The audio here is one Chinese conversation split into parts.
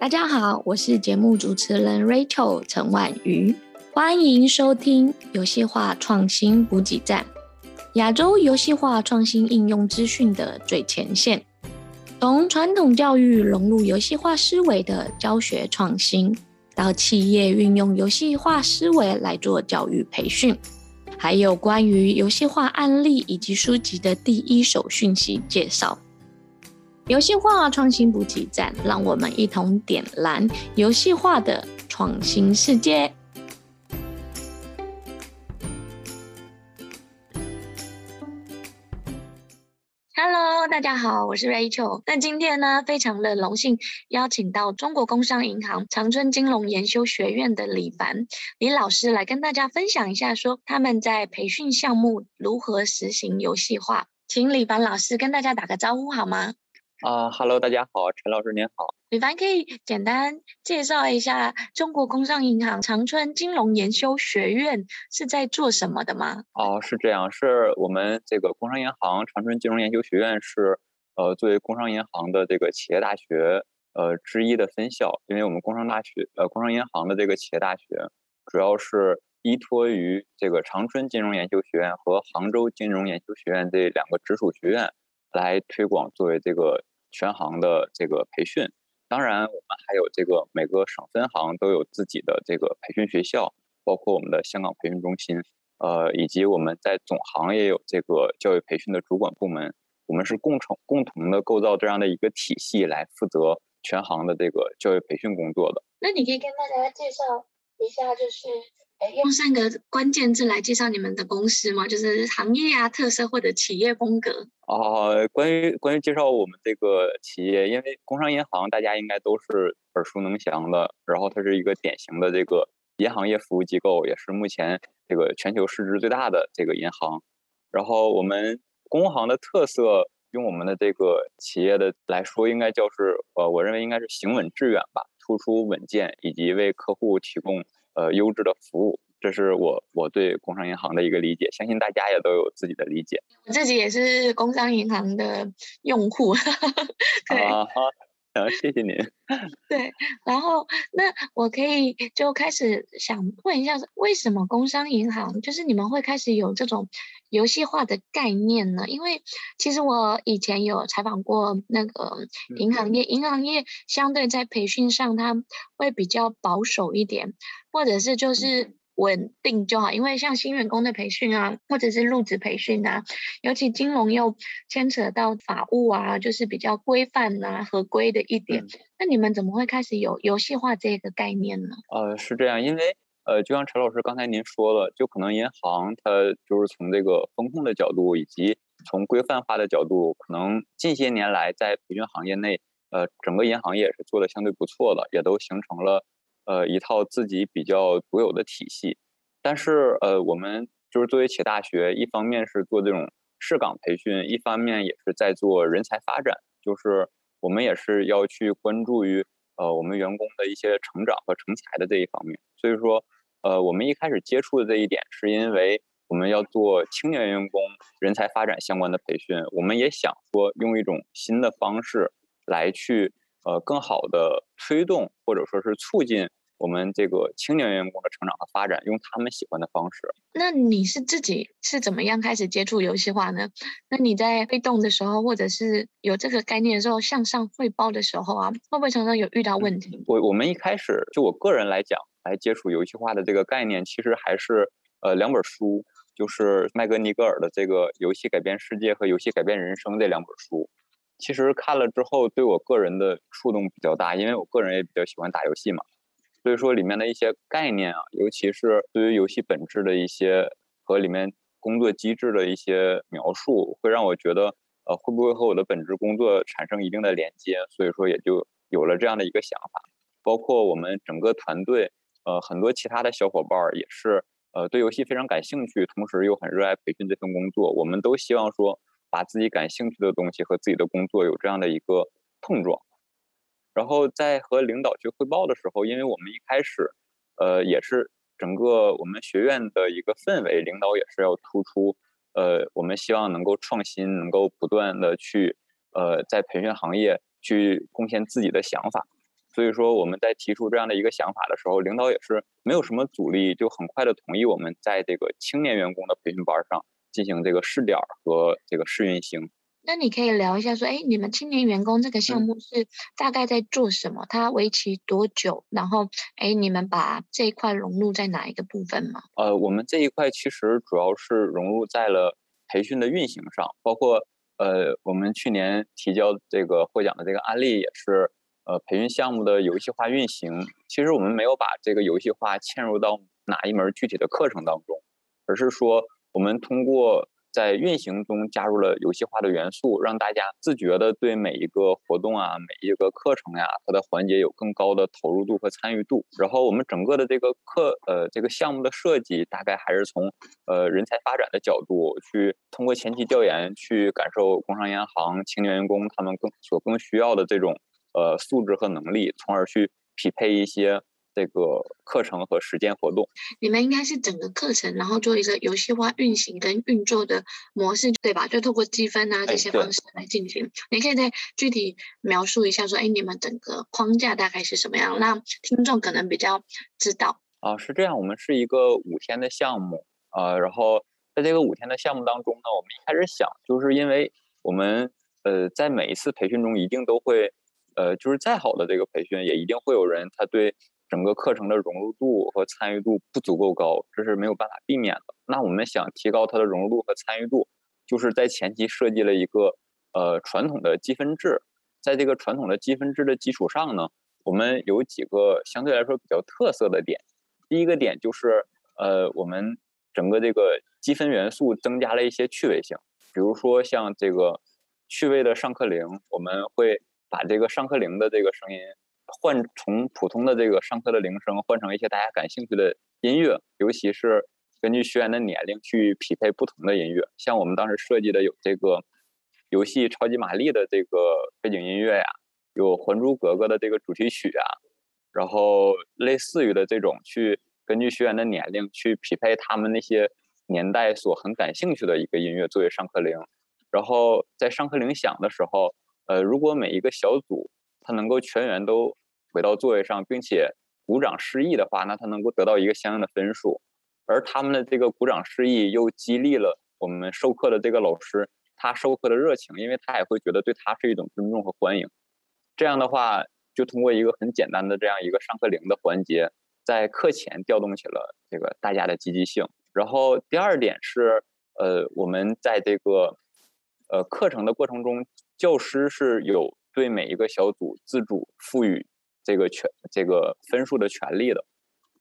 大家好，我是节目主持人 Rachel 陈婉瑜，欢迎收听游戏化创新补给站，亚洲游戏化创新应用资讯的最前线，从传统教育融入游戏化思维的教学创新，到企业运用游戏化思维来做教育培训，还有关于游戏化案例以及书籍的第一手讯息介绍。游戏化创新补给站，让我们一同点燃游戏化的创新世界。Hello，大家好，我是 Rachel。那今天呢，非常的荣幸邀请到中国工商银行长春金融研修学院的李凡李老师来跟大家分享一下，说他们在培训项目如何实行游戏化。请李凡老师跟大家打个招呼好吗？啊哈喽大家好，陈老师您好。李凡可以简单介绍一下中国工商银行长春金融研修学院是在做什么的吗？哦，是这样，是我们这个工商银行长春金融研修学院是呃作为工商银行的这个企业大学呃之一的分校，因为我们工商大学呃工商银行的这个企业大学主要是依托于这个长春金融研修学院和杭州金融研修学院这两个直属学院来推广作为这个。全行的这个培训，当然我们还有这个每个省分行都有自己的这个培训学校，包括我们的香港培训中心，呃，以及我们在总行也有这个教育培训的主管部门，我们是共成共同的构造这样的一个体系来负责全行的这个教育培训工作的。那你可以跟大家介绍一下，就是。用三个关键字来介绍你们的公司吗？就是行业啊、特色或者企业风格。哦，关于关于介绍我们这个企业，因为工商银行大家应该都是耳熟能详的，然后它是一个典型的这个银行业服务机构，也是目前这个全球市值最大的这个银行。然后我们工行的特色，用我们的这个企业的来说，应该就是呃，我认为应该是行稳致远吧，突出稳健以及为客户提供。呃，优质的服务，这是我我对工商银行的一个理解，相信大家也都有自己的理解。我自己也是工商银行的用户。对啊，好，谢谢您。对，然后那我可以就开始想问一下，为什么工商银行就是你们会开始有这种游戏化的概念呢？因为其实我以前有采访过那个银行业，银行业相对在培训上，它会比较保守一点。或者是就是稳定就好，因为像新员工的培训啊，或者是入职培训啊，尤其金融又牵扯到法务啊，就是比较规范啊、合规的一点。嗯、那你们怎么会开始有游戏化这个概念呢？呃，是这样，因为呃，就像陈老师刚才您说了，就可能银行它就是从这个风控的角度，以及从规范化的角度，可能近些年来在培训行业内，呃，整个银行业是做的相对不错的，也都形成了。呃，一套自己比较独有的体系，但是呃，我们就是作为企业大学，一方面是做这种试岗培训，一方面也是在做人才发展，就是我们也是要去关注于呃我们员工的一些成长和成才的这一方面。所以说，呃，我们一开始接触的这一点，是因为我们要做青年员工人才发展相关的培训，我们也想说用一种新的方式来去呃更好的推动或者说是促进。我们这个青年员工的成长和发展，用他们喜欢的方式。那你是自己是怎么样开始接触游戏化呢？那你在被动的时候，或者是有这个概念的时候，向上汇报的时候啊，会不会常常有遇到问题？嗯、我我们一开始就我个人来讲，来接触游戏化的这个概念，其实还是呃两本书，就是麦格尼格尔的这个《游戏改变世界》和《游戏改变人生》这两本书。其实看了之后，对我个人的触动比较大，因为我个人也比较喜欢打游戏嘛。所以说里面的一些概念啊，尤其是对于游戏本质的一些和里面工作机制的一些描述，会让我觉得，呃，会不会和我的本职工作产生一定的连接？所以说也就有了这样的一个想法。包括我们整个团队，呃，很多其他的小伙伴也是，呃，对游戏非常感兴趣，同时又很热爱培训这份工作。我们都希望说，把自己感兴趣的东西和自己的工作有这样的一个碰撞。然后在和领导去汇报的时候，因为我们一开始，呃，也是整个我们学院的一个氛围，领导也是要突出，呃，我们希望能够创新，能够不断的去，呃，在培训行业去贡献自己的想法。所以说我们在提出这样的一个想法的时候，领导也是没有什么阻力，就很快的同意我们在这个青年员工的培训班上进行这个试点和这个试运行。那你可以聊一下说，哎，你们青年员工这个项目是大概在做什么？嗯、它为期多久？然后，哎，你们把这一块融入在哪一个部分吗？呃，我们这一块其实主要是融入在了培训的运行上，包括呃，我们去年提交这个获奖的这个案例也是呃，培训项目的游戏化运行。其实我们没有把这个游戏化嵌入到哪一门具体的课程当中，而是说我们通过。在运行中加入了游戏化的元素，让大家自觉地对每一个活动啊、每一个课程呀、它的环节有更高的投入度和参与度。然后我们整个的这个课，呃，这个项目的设计，大概还是从呃人才发展的角度去通过前期调研，去感受工商银行青年员工他们更所更需要的这种呃素质和能力，从而去匹配一些。这个课程和实践活动，你们应该是整个课程，然后做一个游戏化运行跟运作的模式，对吧？就透过积分啊这些方式来进行。你可以再具体描述一下，说，哎，你们整个框架大概是什么样，让听众可能比较知道。啊，是这样，我们是一个五天的项目，呃，然后在这个五天的项目当中呢，我们一开始想，就是因为我们呃在每一次培训中一定都会，呃，就是再好的这个培训，也一定会有人他对。整个课程的融入度和参与度不足够高，这是没有办法避免的。那我们想提高它的融入度和参与度，就是在前期设计了一个呃传统的积分制。在这个传统的积分制的基础上呢，我们有几个相对来说比较特色的点。第一个点就是呃我们整个这个积分元素增加了一些趣味性，比如说像这个趣味的上课铃，我们会把这个上课铃的这个声音。换从普通的这个上课的铃声换成一些大家感兴趣的音乐，尤其是根据学员的年龄去匹配不同的音乐。像我们当时设计的有这个游戏《超级玛丽》的这个背景音乐呀，有《还珠格格》的这个主题曲啊，然后类似于的这种去根据学员的年龄去匹配他们那些年代所很感兴趣的一个音乐作为上课铃。然后在上课铃响的时候，呃，如果每一个小组他能够全员都回到座位上，并且鼓掌示意的话，那他能够得到一个相应的分数，而他们的这个鼓掌示意又激励了我们授课的这个老师，他授课的热情，因为他也会觉得对他是一种尊重和欢迎。这样的话，就通过一个很简单的这样一个上课铃的环节，在课前调动起了这个大家的积极性。然后第二点是，呃，我们在这个呃课程的过程中，教师是有对每一个小组自主赋予。这个权这个分数的权利的，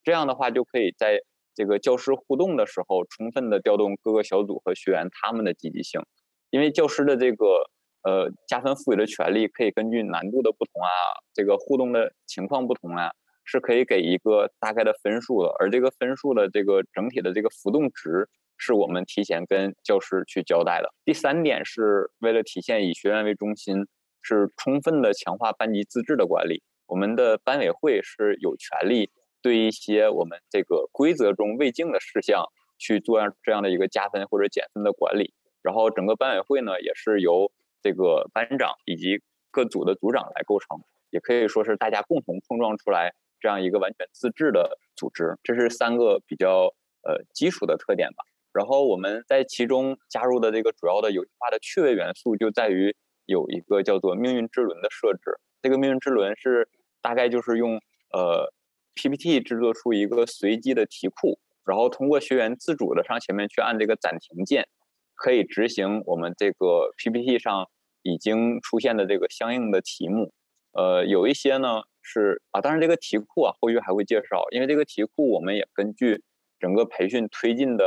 这样的话就可以在这个教师互动的时候，充分的调动各个小组和学员他们的积极性，因为教师的这个呃加分赋予的权利可以根据难度的不同啊，这个互动的情况不同啊，是可以给一个大概的分数的，而这个分数的这个整体的这个浮动值是我们提前跟教师去交代的。第三点是为了体现以学员为中心，是充分的强化班级自治的管理。我们的班委会是有权利对一些我们这个规则中未尽的事项去做这样的一个加分或者减分的管理，然后整个班委会呢也是由这个班长以及各组的组长来构成，也可以说是大家共同碰撞出来这样一个完全自治的组织。这是三个比较呃基础的特点吧。然后我们在其中加入的这个主要的游戏化的趣味元素就在于有一个叫做命运之轮的设置，这个命运之轮是。大概就是用呃 PPT 制作出一个随机的题库，然后通过学员自主的上前面去按这个暂停键，可以执行我们这个 PPT 上已经出现的这个相应的题目。呃，有一些呢是啊，当然这个题库啊后续还会介绍，因为这个题库我们也根据整个培训推进的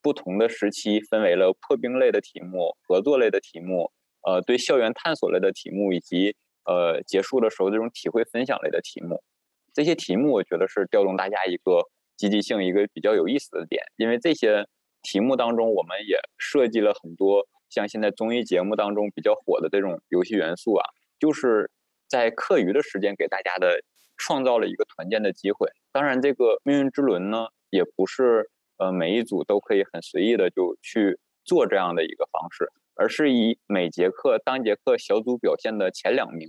不同的时期，分为了破冰类的题目、合作类的题目、呃对校园探索类的题目以及。呃，结束的时候这种体会分享类的题目，这些题目我觉得是调动大家一个积极性，一个比较有意思的点。因为这些题目当中，我们也设计了很多像现在综艺节目当中比较火的这种游戏元素啊，就是在课余的时间给大家的创造了一个团建的机会。当然，这个命运之轮呢，也不是呃每一组都可以很随意的就去做这样的一个方式。而是以每节课当节课小组表现的前两名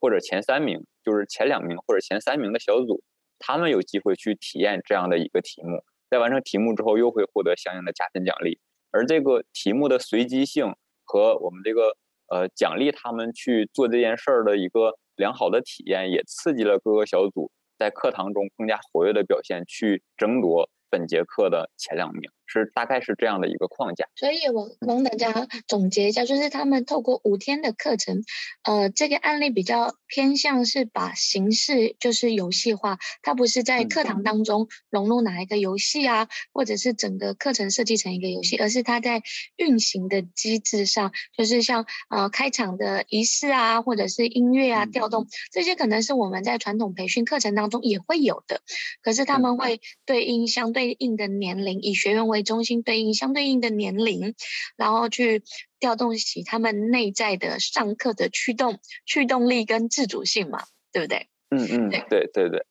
或者前三名，就是前两名或者前三名的小组，他们有机会去体验这样的一个题目，在完成题目之后又会获得相应的加分奖励。而这个题目的随机性和我们这个呃奖励他们去做这件事儿的一个良好的体验，也刺激了各个小组在课堂中更加活跃的表现，去争夺本节课的前两名。是大概是这样的一个框架，所以我帮大家总结一下，就是他们透过五天的课程，呃，这个案例比较偏向是把形式就是游戏化，它不是在课堂当中融入哪一个游戏啊，或者是整个课程设计成一个游戏，而是它在运行的机制上，就是像呃开场的仪式啊，或者是音乐啊调动这些，可能是我们在传统培训课程当中也会有的，可是他们会对应相对应的年龄，以学员为中心对应相对应的年龄，然后去调动起他们内在的上课的驱动、驱动力跟自主性嘛，对不对？嗯嗯，对对对对。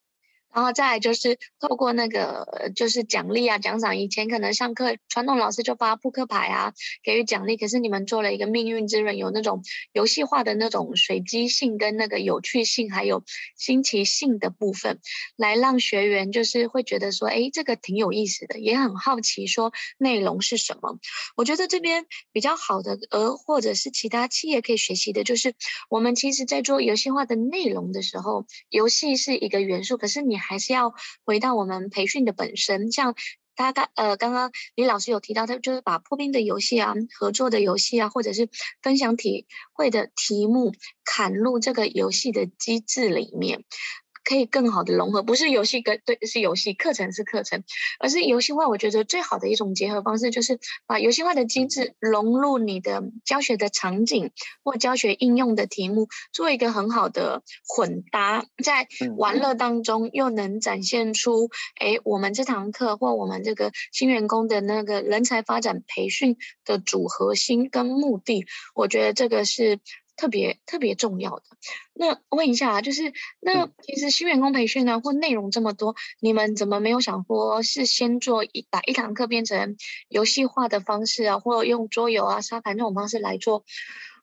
然后再就是透过那个就是奖励啊奖赏，以前可能上课传统老师就发扑克牌啊给予奖励，可是你们做了一个命运之轮，有那种游戏化的那种随机性跟那个有趣性还有新奇性的部分，来让学员就是会觉得说，哎，这个挺有意思的，也很好奇说内容是什么。我觉得这边比较好的，呃，或者是其他企业可以学习的，就是我们其实在做游戏化的内容的时候，游戏是一个元素，可是你。还是要回到我们培训的本身，像大概呃刚刚李老师有提到，他就是把破冰的游戏啊、合作的游戏啊，或者是分享体会的题目，砍入这个游戏的机制里面。可以更好的融合，不是游戏跟对，是游戏，课程是课程，而是游戏化。我觉得最好的一种结合方式，就是把游戏化的机制融入你的教学的场景或教学应用的题目，做一个很好的混搭，在玩乐当中又能展现出，哎，我们这堂课或我们这个新员工的那个人才发展培训的主核心跟目的，我觉得这个是。特别特别重要的。那问一下啊，就是那其实新员工培训呢，或内容这么多，你们怎么没有想过是先做一把一堂课变成游戏化的方式啊，或者用桌游啊、沙盘这种方式来做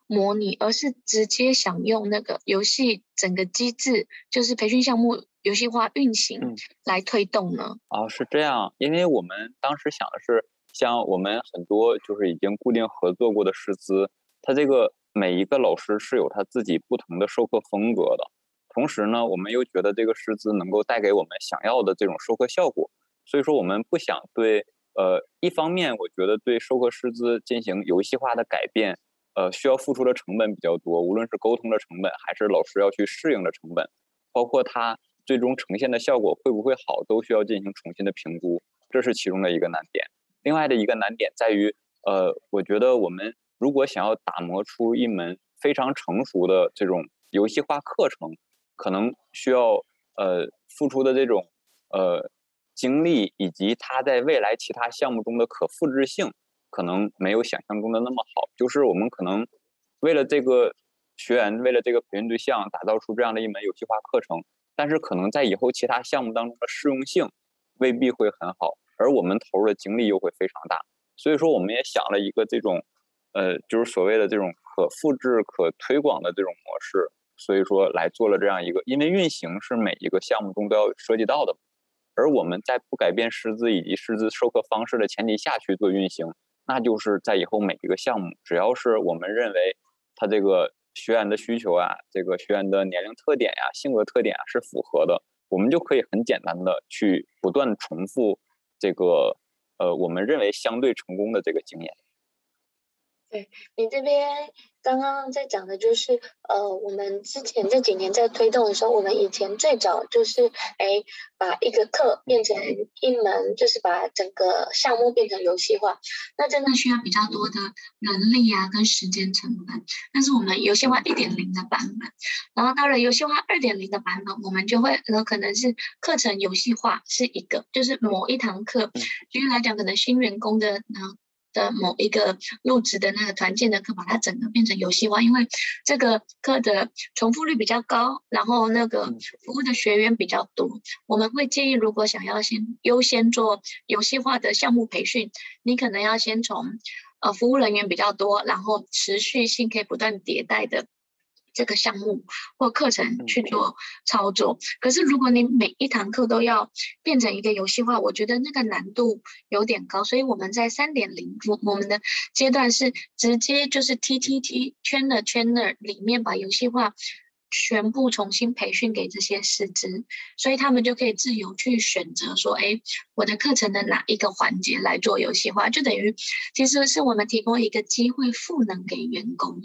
模拟，而是直接想用那个游戏整个机制，就是培训项目游戏化运行来推动呢？啊、嗯哦，是这样，因为我们当时想的是，像我们很多就是已经固定合作过的师资，它这个。每一个老师是有他自己不同的授课风格的，同时呢，我们又觉得这个师资能够带给我们想要的这种授课效果，所以说我们不想对，呃，一方面我觉得对授课师资进行游戏化的改变，呃，需要付出的成本比较多，无论是沟通的成本，还是老师要去适应的成本，包括他最终呈现的效果会不会好，都需要进行重新的评估，这是其中的一个难点。另外的一个难点在于，呃，我觉得我们。如果想要打磨出一门非常成熟的这种游戏化课程，可能需要呃付出的这种呃精力，以及它在未来其他项目中的可复制性，可能没有想象中的那么好。就是我们可能为了这个学员，为了这个培训对象，打造出这样的一门游戏化课程，但是可能在以后其他项目当中的适用性未必会很好，而我们投入的精力又会非常大。所以说，我们也想了一个这种。呃，就是所谓的这种可复制、可推广的这种模式，所以说来做了这样一个，因为运行是每一个项目中都要涉及到的，而我们在不改变师资以及师资授课方式的前提下去做运行，那就是在以后每一个项目，只要是我们认为他这个学员的需求啊，这个学员的年龄特点呀、性格特点啊是符合的，我们就可以很简单的去不断重复这个呃我们认为相对成功的这个经验。对，你这边刚刚在讲的就是，呃，我们之前这几年在推动的时候，我们以前最早就是，哎，把一个课变成一门，就是把整个项目变成游戏化，那真的需要比较多的人力啊跟时间成本。但是我们游戏化一点零的版本，然后到了游戏化二点零的版本，我们就会有可能是课程游戏化是一个，就是某一堂课，举例来讲，可能新员工的呢。的某一个入职的那个团建的课，把它整个变成游戏化，因为这个课的重复率比较高，然后那个服务的学员比较多。我们会建议，如果想要先优先做游戏化的项目培训，你可能要先从呃服务人员比较多，然后持续性可以不断迭代的这个项目或课程去做操作。可是如果你每一堂课都要变成一个游戏化，我觉得那个难度有点高。所以我们在三点零，我我们的阶段是直接就是 TTT Trainer Trainer 里面把游戏化。全部重新培训给这些师资，所以他们就可以自由去选择说，哎，我的课程的哪一个环节来做游戏化，就等于其实是我们提供一个机会赋能给员工。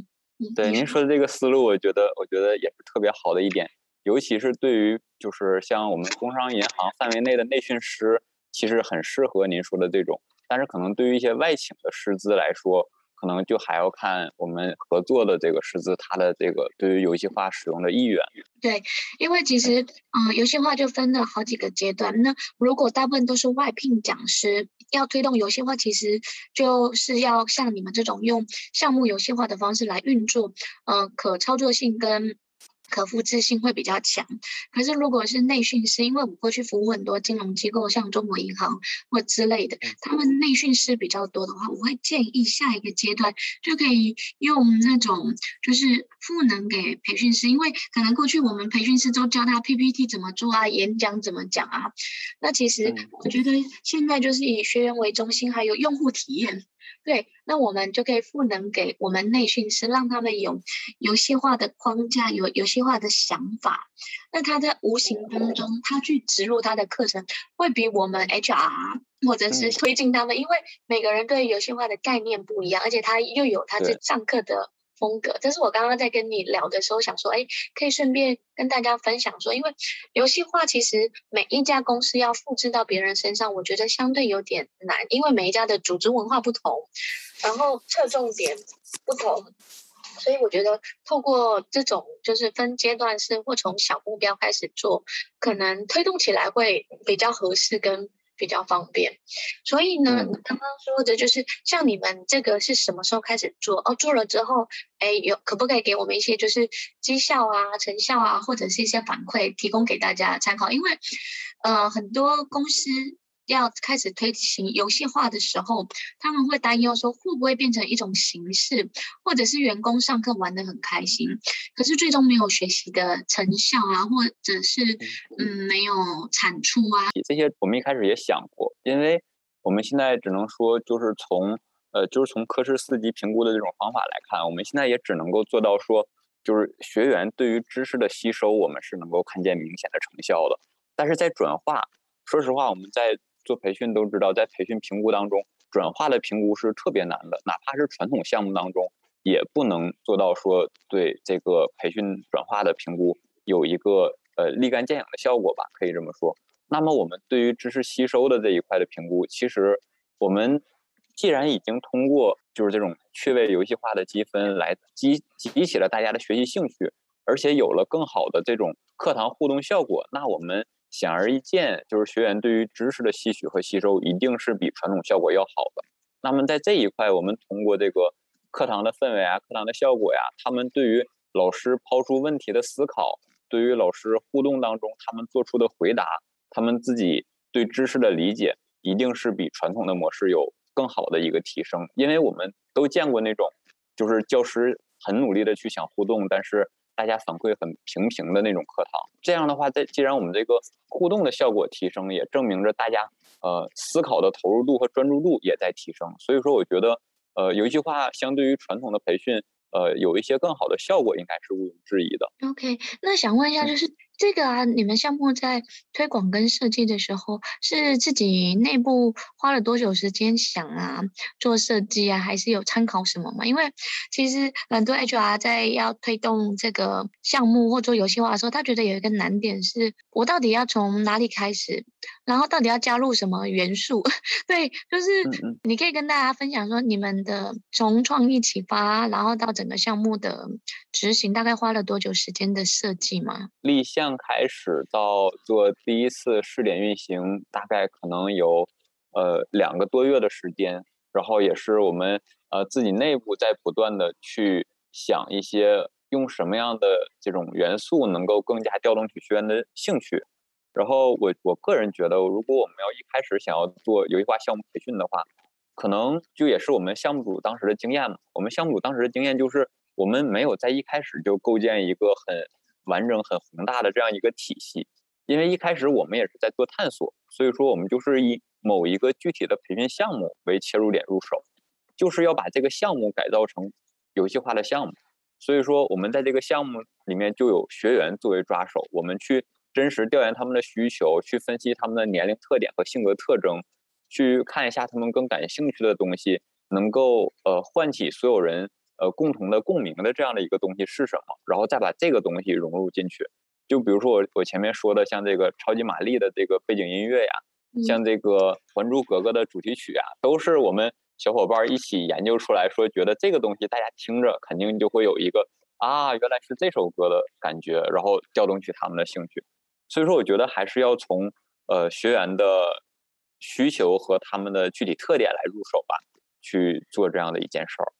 对，您说的这个思路，我觉得我觉得也是特别好的一点，尤其是对于就是像我们工商银行范围内的内训师，其实很适合您说的这种，但是可能对于一些外请的师资来说。可能就还要看我们合作的这个师资，他的这个对于游戏化使用的意愿。对，因为其实，嗯、游戏化就分了好几个阶段。那如果大部分都是外聘讲师，要推动游戏化，其实就是要像你们这种用项目游戏化的方式来运作，嗯、可操作性跟。可复制性会比较强，可是如果是内训师，因为我过去服务很多金融机构，像中国银行或之类的，他们内训师比较多的话，我会建议下一个阶段就可以用那种就是赋能给培训师，因为可能过去我们培训师都教他 PPT 怎么做啊，演讲怎么讲啊，那其实我觉得现在就是以学员为中心，还有用户体验。对，那我们就可以赋能给我们内训师，让他们有游戏化的框架，有游戏化的想法。那他在无形当中，他去植入他的课程，会比我们 HR 或者是推进他们，因为每个人对游戏化的概念不一样，而且他又有他这上课的。风格，但是我刚刚在跟你聊的时候想说，哎，可以顺便跟大家分享说，因为游戏化其实每一家公司要复制到别人身上，我觉得相对有点难，因为每一家的组织文化不同，然后侧重点不同，所以我觉得透过这种就是分阶段式或从小目标开始做，可能推动起来会比较合适跟。比较方便，所以呢，嗯、刚刚说的就是像你们这个是什么时候开始做？哦，做了之后，哎，有可不可以给我们一些就是绩效啊、成效啊，或者是一些反馈，提供给大家参考？因为，呃，很多公司。要开始推行游戏化的时候，他们会担忧说会不会变成一种形式，或者是员工上课玩得很开心，可是最终没有学习的成效啊，或者是嗯没有产出啊。这些我们一开始也想过，因为我们现在只能说就是从呃就是从科室四级评估的这种方法来看，我们现在也只能够做到说，就是学员对于知识的吸收，我们是能够看见明显的成效的，但是在转化，说实话我们在。做培训都知道，在培训评估当中，转化的评估是特别难的。哪怕是传统项目当中，也不能做到说对这个培训转化的评估有一个呃立竿见影的效果吧，可以这么说。那么我们对于知识吸收的这一块的评估，其实我们既然已经通过就是这种趣味游戏化的积分来激激起了大家的学习兴趣，而且有了更好的这种课堂互动效果，那我们。显而易见，就是学员对于知识的吸取和吸收一定是比传统效果要好的。那么在这一块，我们通过这个课堂的氛围啊、课堂的效果呀、他们对于老师抛出问题的思考，对于老师互动当中他们做出的回答，他们自己对知识的理解，一定是比传统的模式有更好的一个提升。因为我们都见过那种，就是教师很努力的去想互动，但是。大家反馈很平平的那种课堂，这样的话，在既然我们这个互动的效果提升，也证明着大家呃思考的投入度和专注度也在提升。所以说，我觉得呃游戏化相对于传统的培训，呃有一些更好的效果，应该是毋庸置疑的。OK，那想问一下，就是。嗯这个啊，你们项目在推广跟设计的时候，是自己内部花了多久时间想啊，做设计啊，还是有参考什么吗？因为其实很多 HR 在要推动这个项目或做游戏化的时候，他觉得有一个难点是，我到底要从哪里开始，然后到底要加入什么元素？对，就是你可以跟大家分享说，你们的从创意启发，然后到整个项目的执行，大概花了多久时间的设计吗？立项。开始到做第一次试点运行，大概可能有呃两个多月的时间，然后也是我们呃自己内部在不断的去想一些用什么样的这种元素能够更加调动起学员的兴趣。然后我我个人觉得，如果我们要一开始想要做游戏化项目培训的话，可能就也是我们项目组当时的经验嘛。我们项目组当时的经验就是，我们没有在一开始就构建一个很完整、很宏大的这样一个体系，因为一开始我们也是在做探索，所以说我们就是以某一个具体的培训项目为切入点入手，就是要把这个项目改造成游戏化的项目。所以说，我们在这个项目里面就有学员作为抓手，我们去真实调研他们的需求，去分析他们的年龄特点和性格特征，去看一下他们更感兴趣的东西，能够呃唤起所有人呃共同的共鸣的这样的一个东西是什么，然后再把这个东西融入进去。就比如说我我前面说的，像这个超级玛丽的这个背景音乐呀，像这个《还珠格格》的主题曲啊，都是我们。小伙伴一起研究出来说，觉得这个东西大家听着肯定就会有一个啊，原来是这首歌的感觉，然后调动起他们的兴趣。所以说，我觉得还是要从呃学员的需求和他们的具体特点来入手吧，去做这样的一件事儿。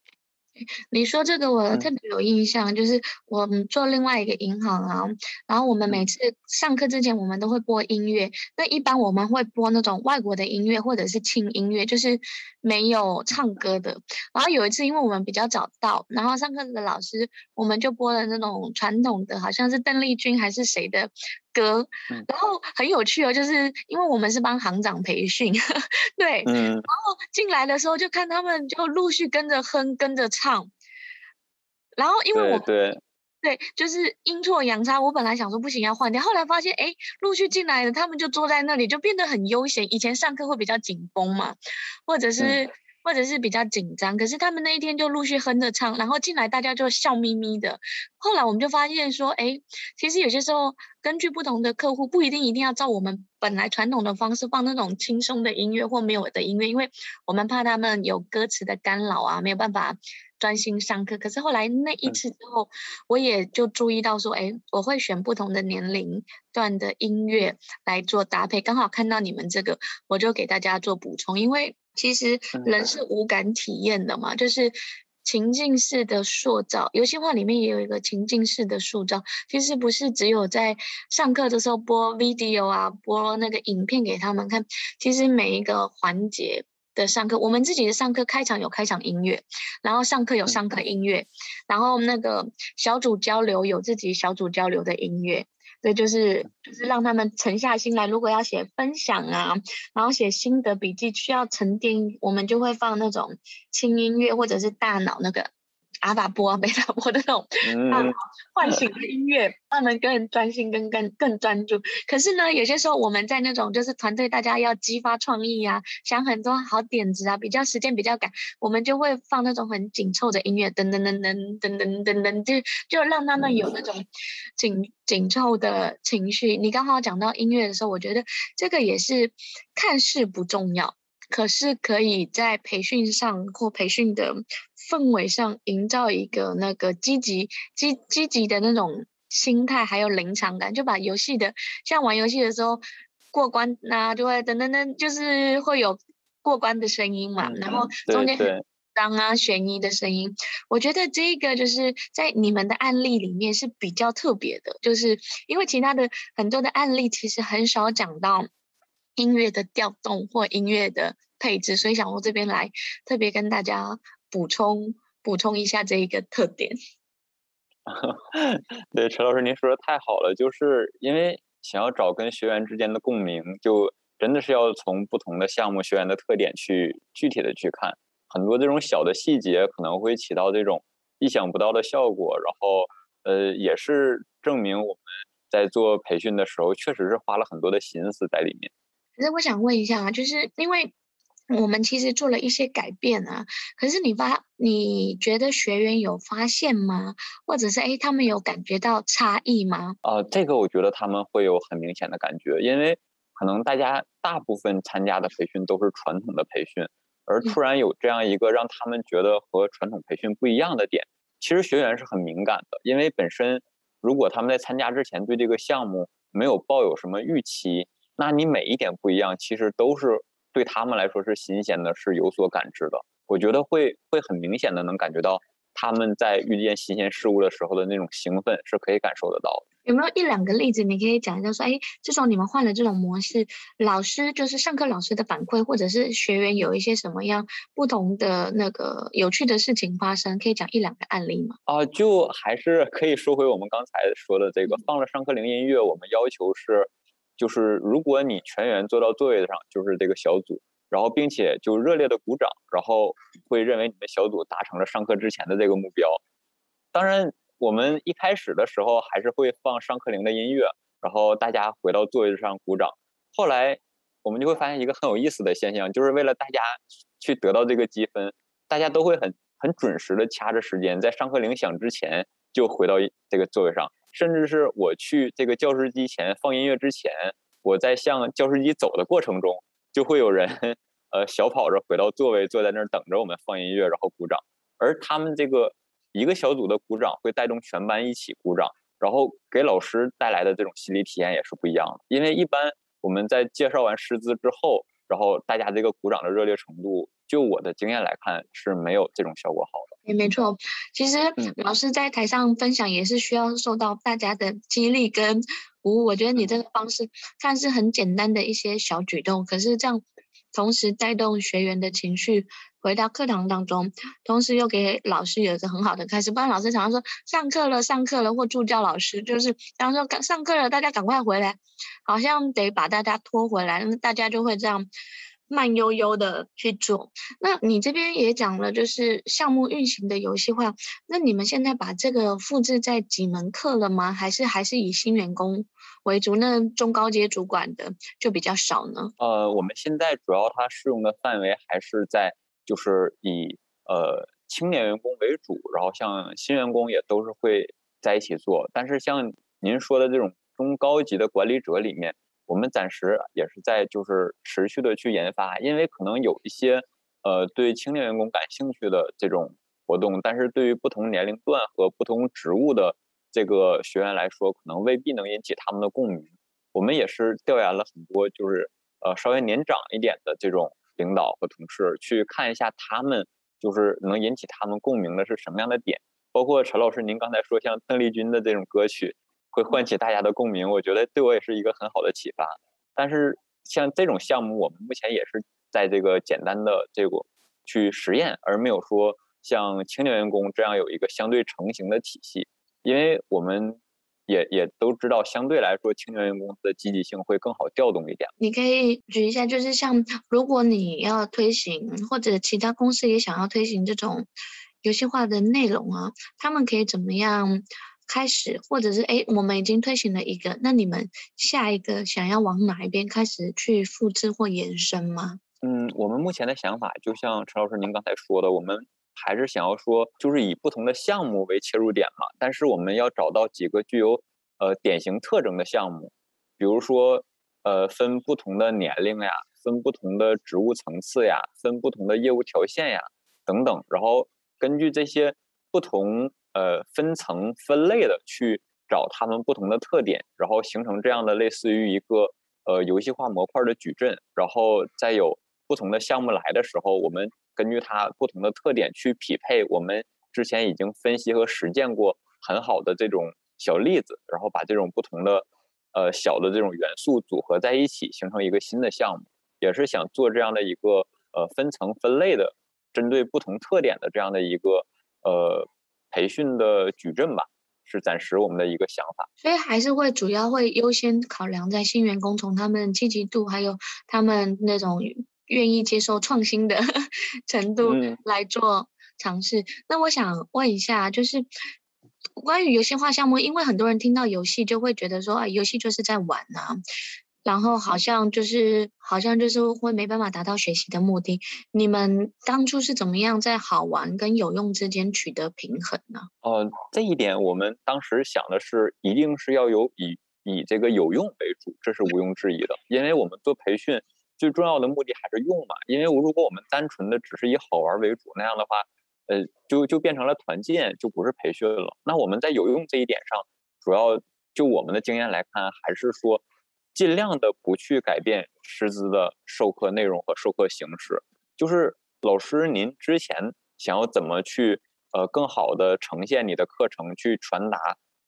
你说这个我特别有印象，嗯、就是我们做另外一个银行啊，然后我们每次上课之前我们都会播音乐，那一般我们会播那种外国的音乐或者是轻音乐，就是没有唱歌的。然后有一次因为我们比较早到，然后上课的老师我们就播了那种传统的，好像是邓丽君还是谁的。歌，然后很有趣哦，就是因为我们是帮行长培训，对，嗯，然后进来的时候就看他们就陆续跟着哼，跟着唱，然后因为我对。对，对，就是阴错阳差，我本来想说不行要换掉，后来发现哎，陆续进来的他们就坐在那里，就变得很悠闲。以前上课会比较紧绷嘛，或者是。嗯或者是比较紧张，可是他们那一天就陆续哼着唱，然后进来大家就笑眯眯的。后来我们就发现说，哎，其实有些时候根据不同的客户，不一定一定要照我们本来传统的方式放那种轻松的音乐或没有的音乐，因为我们怕他们有歌词的干扰啊，没有办法专心上课。可是后来那一次之后，我也就注意到说，哎，我会选不同的年龄段的音乐来做搭配。刚好看到你们这个，我就给大家做补充，因为。其实人是无感体验的嘛，就是情境式的塑造。游戏化里面也有一个情境式的塑造，其实不是只有在上课的时候播 video 啊，播那个影片给他们看。其实每一个环节的上课，我们自己的上课开场有开场音乐，然后上课有上课音乐，然后那个小组交流有自己小组交流的音乐。对，就是就是让他们沉下心来。如果要写分享啊，然后写心得笔记，需要沉淀，我们就会放那种轻音乐或者是大脑那个。阿法波、贝塔波的那种大唤醒的音乐，让他们更专心、更更更专注。可是呢，有些时候我们在那种就是团队，大家要激发创意啊，想很多好点子啊，比较时间比较赶，我们就会放那种很紧凑的音乐，噔噔噔噔噔噔噔噔，就就让他们有那种紧紧凑的情绪。你刚好讲到音乐的时候，我觉得这个也是看似不重要。可是可以在培训上或培训的氛围上营造一个那个积极、积积极的那种心态，还有临场感，就把游戏的像玩游戏的时候过关啊，就会噔噔噔，就是会有过关的声音嘛，然后中间很 当啊悬疑的声音。我觉得这个就是在你们的案例里面是比较特别的，就是因为其他的很多的案例其实很少讲到。音乐的调动或音乐的配置，所以想我这边来特别跟大家补充补充一下这一个特点。对，陈老师您说的太好了，就是因为想要找跟学员之间的共鸣，就真的是要从不同的项目学员的特点去具体的去看，很多这种小的细节可能会起到这种意想不到的效果，然后呃也是证明我们在做培训的时候确实是花了很多的心思在里面。可是我想问一下啊，就是因为我们其实做了一些改变啊，可是你发你觉得学员有发现吗？或者是哎，他们有感觉到差异吗？啊、呃，这个我觉得他们会有很明显的感觉，因为可能大家大部分参加的培训都是传统的培训，而突然有这样一个让他们觉得和传统培训不一样的点，其实学员是很敏感的，因为本身如果他们在参加之前对这个项目没有抱有什么预期。那你每一点不一样，其实都是对他们来说是新鲜的，是有所感知的。我觉得会会很明显的能感觉到他们在遇见新鲜事物的时候的那种兴奋，是可以感受得到的。有没有一两个例子，你可以讲一下说，哎，这种你们换了这种模式，老师就是上课老师的反馈，或者是学员有一些什么样不同的那个有趣的事情发生，可以讲一两个案例吗？啊，就还是可以说回我们刚才说的这个，放了上课铃音乐，我们要求是，就是如果你全员坐到座位上，就是这个小组，然后并且就热烈的鼓掌，然后会认为你们小组达成了上课之前的这个目标。当然。我们一开始的时候还是会放上课铃的音乐，然后大家回到座位上鼓掌。后来我们就会发现一个很有意思的现象，就是为了大家去得到这个积分，大家都会很很准时的掐着时间，在上课铃响之前就回到这个座位上。甚至是我去这个教室机前放音乐之前，我在向教室机走的过程中，就会有人呃小跑着回到座位，坐在那儿等着我们放音乐，然后鼓掌。而他们这个。一个小组的鼓掌会带动全班一起鼓掌，然后给老师带来的这种心理体验也是不一样的。因为一般我们在介绍完师资之后，然后大家这个鼓掌的热烈程度，就我的经验来看是没有这种效果好的。也没错，其实老师在台上分享也是需要受到大家的激励跟鼓舞。我觉得你这个方式看似很简单的一些小举动，可是这样同时带动学员的情绪。回到课堂当中，同时又给老师有一个很好的开始。不然老师常常说上课了，上课了，或助教老师就是然后说上课了，大家赶快回来，好像得把大家拖回来，那大家就会这样慢悠悠的去做。那你这边也讲了，就是项目运行的游戏化。那你们现在把这个复制在几门课了吗？还是还是以新员工为主？那中高阶主管的就比较少呢？呃，我们现在主要它适用的范围还是在。就是以呃青年员工为主，然后像新员工也都是会在一起做。但是像您说的这种中高级的管理者里面，我们暂时也是在就是持续的去研发，因为可能有一些呃对青年员工感兴趣的这种活动，但是对于不同年龄段和不同职务的这个学员来说，可能未必能引起他们的共鸣。我们也是调研了很多，就是呃稍微年长一点的这种。领导和同事去看一下，他们就是能引起他们共鸣的是什么样的点，包括陈老师您刚才说像邓丽君的这种歌曲会唤起大家的共鸣，我觉得对我也是一个很好的启发。但是像这种项目，我们目前也是在这个简单的这个去实验，而没有说像青年员工这样有一个相对成型的体系，因为我们。也也都知道，相对来说，青年公司的积极性会更好调动一点。你可以举一下，就是像如果你要推行，或者其他公司也想要推行这种游戏化的内容啊，他们可以怎么样开始，或者是哎，我们已经推行了一个，那你们下一个想要往哪一边开始去复制或延伸吗？嗯，我们目前的想法，就像陈老师您刚才说的，我们。还是想要说，就是以不同的项目为切入点嘛。但是我们要找到几个具有呃典型特征的项目，比如说呃分不同的年龄呀，分不同的职务层次呀，分不同的业务条线呀等等。然后根据这些不同呃分层分类的去找他们不同的特点，然后形成这样的类似于一个呃游戏化模块的矩阵。然后再有不同的项目来的时候，我们。根据它不同的特点去匹配，我们之前已经分析和实践过很好的这种小例子，然后把这种不同的呃小的这种元素组合在一起，形成一个新的项目，也是想做这样的一个呃分层分类的，针对不同特点的这样的一个呃培训的矩阵吧，是暂时我们的一个想法。所以还是会主要会优先考量在新员工从他们积极度，还有他们那种。愿意接受创新的 程度来做尝试。嗯。那我想问一下，就是关于游戏化项目，因为很多人听到游戏就会觉得说，啊，游戏就是在玩啊，然后好像就是好像就是会没办法达到学习的目的。你们当初是怎么样在好玩跟有用之间取得平衡呢？呃，这一点我们当时想的是，一定是要有以以这个有用为主，这是毋庸置疑的，因为我们做培训。最重要的目的还是用嘛，因为如果我们单纯的只是以好玩为主，那样的话，呃，就就变成了团建，就不是培训了。那我们在有用这一点上，主要就我们的经验来看，还是说尽量的不去改变师资的授课内容和授课形式。就是老师您之前想要怎么去呃更好的呈现你的课程，去传达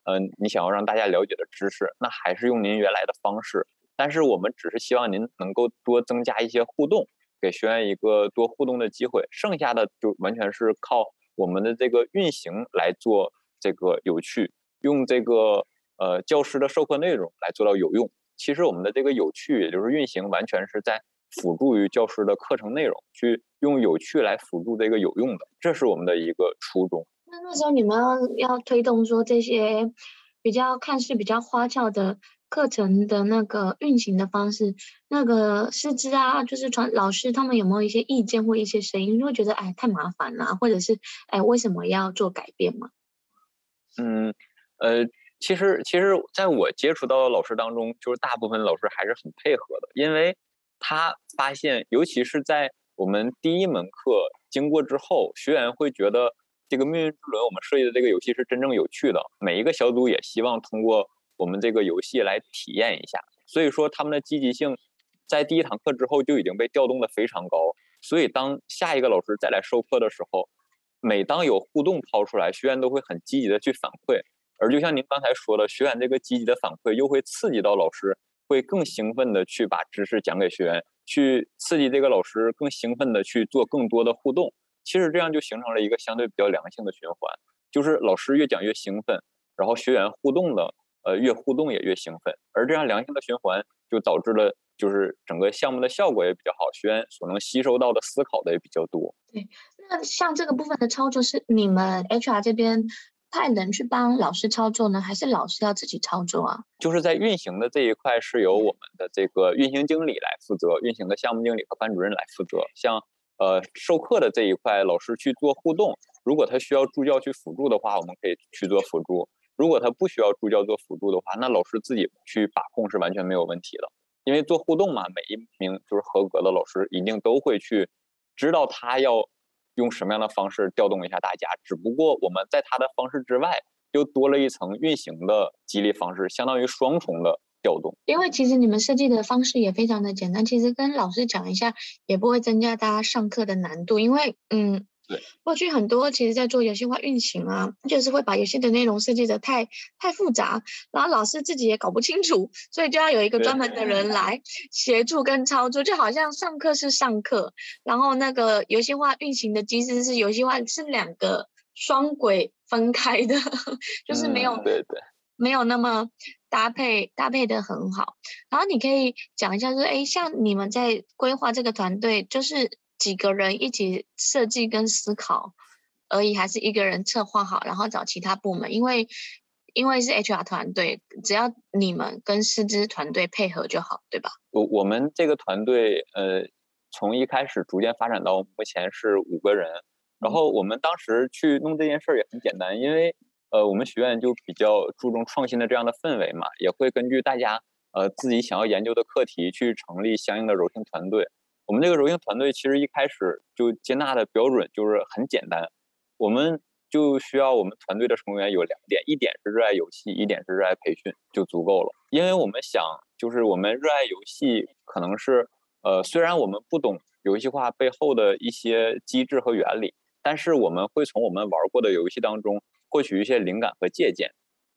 呃，你想要让大家了解的知识，那还是用您原来的方式。但是我们只是希望您能够多增加一些互动，给学员一个多互动的机会。剩下的就完全是靠我们的这个运行来做这个有趣，用这个呃教师的授课内容来做到有用。其实我们的这个有趣，也就是运行，完全是在辅助于教师的课程内容，去用有趣来辅助这个有用的，这是我们的一个初衷。那那时候你们要推动说这些比较看似比较花俏的。课程的那个运行的方式，那个师资啊，就是传老师他们有没有一些意见或一些声音，会觉得哎太麻烦了，或者是哎为什么要做改变吗？嗯，呃，其实其实在我接触到的老师当中，就是大部分老师还是很配合的，因为他发现，尤其是在我们第一门课经过之后，学员会觉得这个命运之轮我们设计的这个游戏是真正有趣的，每一个小组也希望通过。我们这个游戏来体验一下，所以说他们的积极性在第一堂课之后就已经被调动的非常高。所以当下一个老师再来授课的时候，每当有互动抛出来，学员都会很积极的去反馈。而就像您刚才说的，学员这个积极的反馈又会刺激到老师，会更兴奋的去把知识讲给学员，去刺激这个老师更兴奋的去做更多的互动。其实这样就形成了一个相对比较良性的循环，就是老师越讲越兴奋，然后学员互动的。呃，越互动也越兴奋，而这样良性的循环就导致了，就是整个项目的效果也比较好，学员所能吸收到的思考的也比较多。对，那像这个部分的操作是你们 HR 这边派人去帮老师操作呢，还是老师要自己操作啊？就是在运行的这一块是由我们的这个运行经理来负责，运行的项目经理和班主任来负责。像呃授课的这一块，老师去做互动，如果他需要助教去辅助的话，我们可以去做辅助。如果他不需要助教做辅助的话，那老师自己去把控是完全没有问题的。因为做互动嘛，每一名就是合格的老师一定都会去知道他要用什么样的方式调动一下大家。只不过我们在他的方式之外，又多了一层运行的激励方式，相当于双重的调动。因为其实你们设计的方式也非常的简单，其实跟老师讲一下也不会增加大家上课的难度。因为嗯。对，过去很多其实，在做游戏化运行啊，就是会把游戏的内容设计的太太复杂，然后老师自己也搞不清楚，所以就要有一个专门的人来协助跟操作，就好像上课是上课，然后那个游戏化运行的机制是游戏化是两个双轨分开的，就是没有、嗯、对对，没有那么搭配搭配的很好。然后你可以讲一下说，说哎，像你们在规划这个团队，就是。几个人一起设计跟思考而已，还是一个人策划好，然后找其他部门？因为因为是 HR 团队，只要你们跟师资团队配合就好，对吧？我我们这个团队，呃，从一开始逐渐发展到目前是五个人。然后我们当时去弄这件事儿也很简单，因为呃，我们学院就比较注重创新的这样的氛围嘛，也会根据大家呃自己想要研究的课题去成立相应的柔性团队。我们这个柔性团队其实一开始就接纳的标准就是很简单，我们就需要我们团队的成员有两点，一点是热爱游戏，一点是热爱培训就足够了。因为我们想，就是我们热爱游戏，可能是呃，虽然我们不懂游戏化背后的一些机制和原理，但是我们会从我们玩过的游戏当中获取一些灵感和借鉴，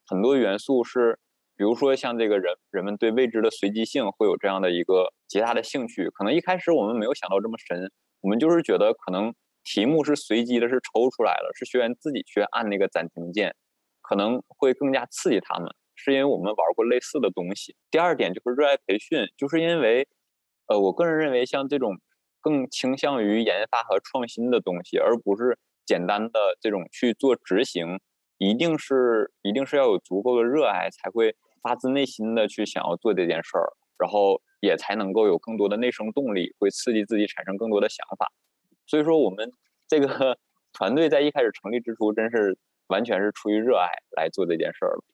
很多元素是。比如说，像这个人人们对未知的随机性会有这样的一个极大的兴趣，可能一开始我们没有想到这么深，我们就是觉得可能题目是随机的，是抽出来了，是学员自己去按那个暂停键，可能会更加刺激他们，是因为我们玩过类似的东西。第二点就是热爱培训，就是因为，呃，我个人认为像这种更倾向于研发和创新的东西，而不是简单的这种去做执行，一定是一定是要有足够的热爱才会。发自内心的去想要做这件事儿，然后也才能够有更多的内生动力，会刺激自己产生更多的想法。所以说，我们这个 团队在一开始成立之初，真是完全是出于热爱来做这件事儿了。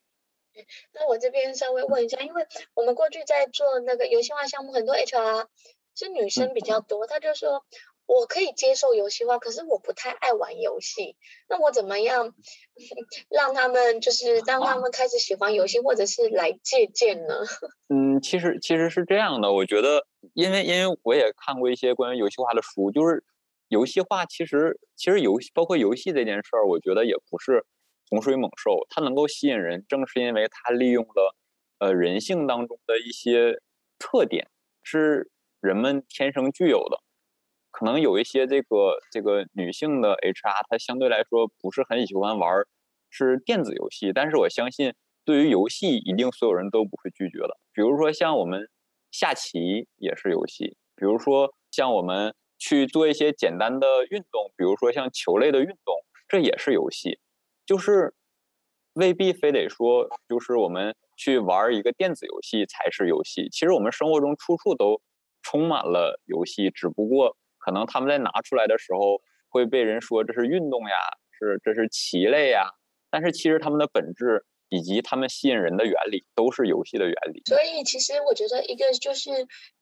那我这边稍微问一下，因为我们过去在做那个游戏化项目，很多 HR 是女生比较多，她、就说。我可以接受游戏化，可是我不太爱玩游戏。那我怎么样 让他们就是让他们开始喜欢游戏，或者是来借鉴呢？嗯，其实其实是这样的，我觉得，因为因为我也看过一些关于游戏化的书，就是游戏化其实其实游戏包括游戏这件事儿，我觉得也不是洪水猛兽，它能够吸引人，正是因为它利用了呃人性当中的一些特点，是人们天生具有的。可能有一些这个这个女性的 HR，她相对来说不是很喜欢玩是电子游戏，但是我相信对于游戏，一定所有人都不会拒绝的。比如说像我们下棋也是游戏，比如说像我们去做一些简单的运动，比如说像球类的运动，这也是游戏。就是未必非得说，就是我们去玩一个电子游戏才是游戏。其实我们生活中处处都充满了游戏，只不过。可能他们在拿出来的时候会被人说这是运动呀，是这是棋类呀，但是其实他们的本质以及他们吸引人的原理都是游戏的原理。所以其实我觉得一个就是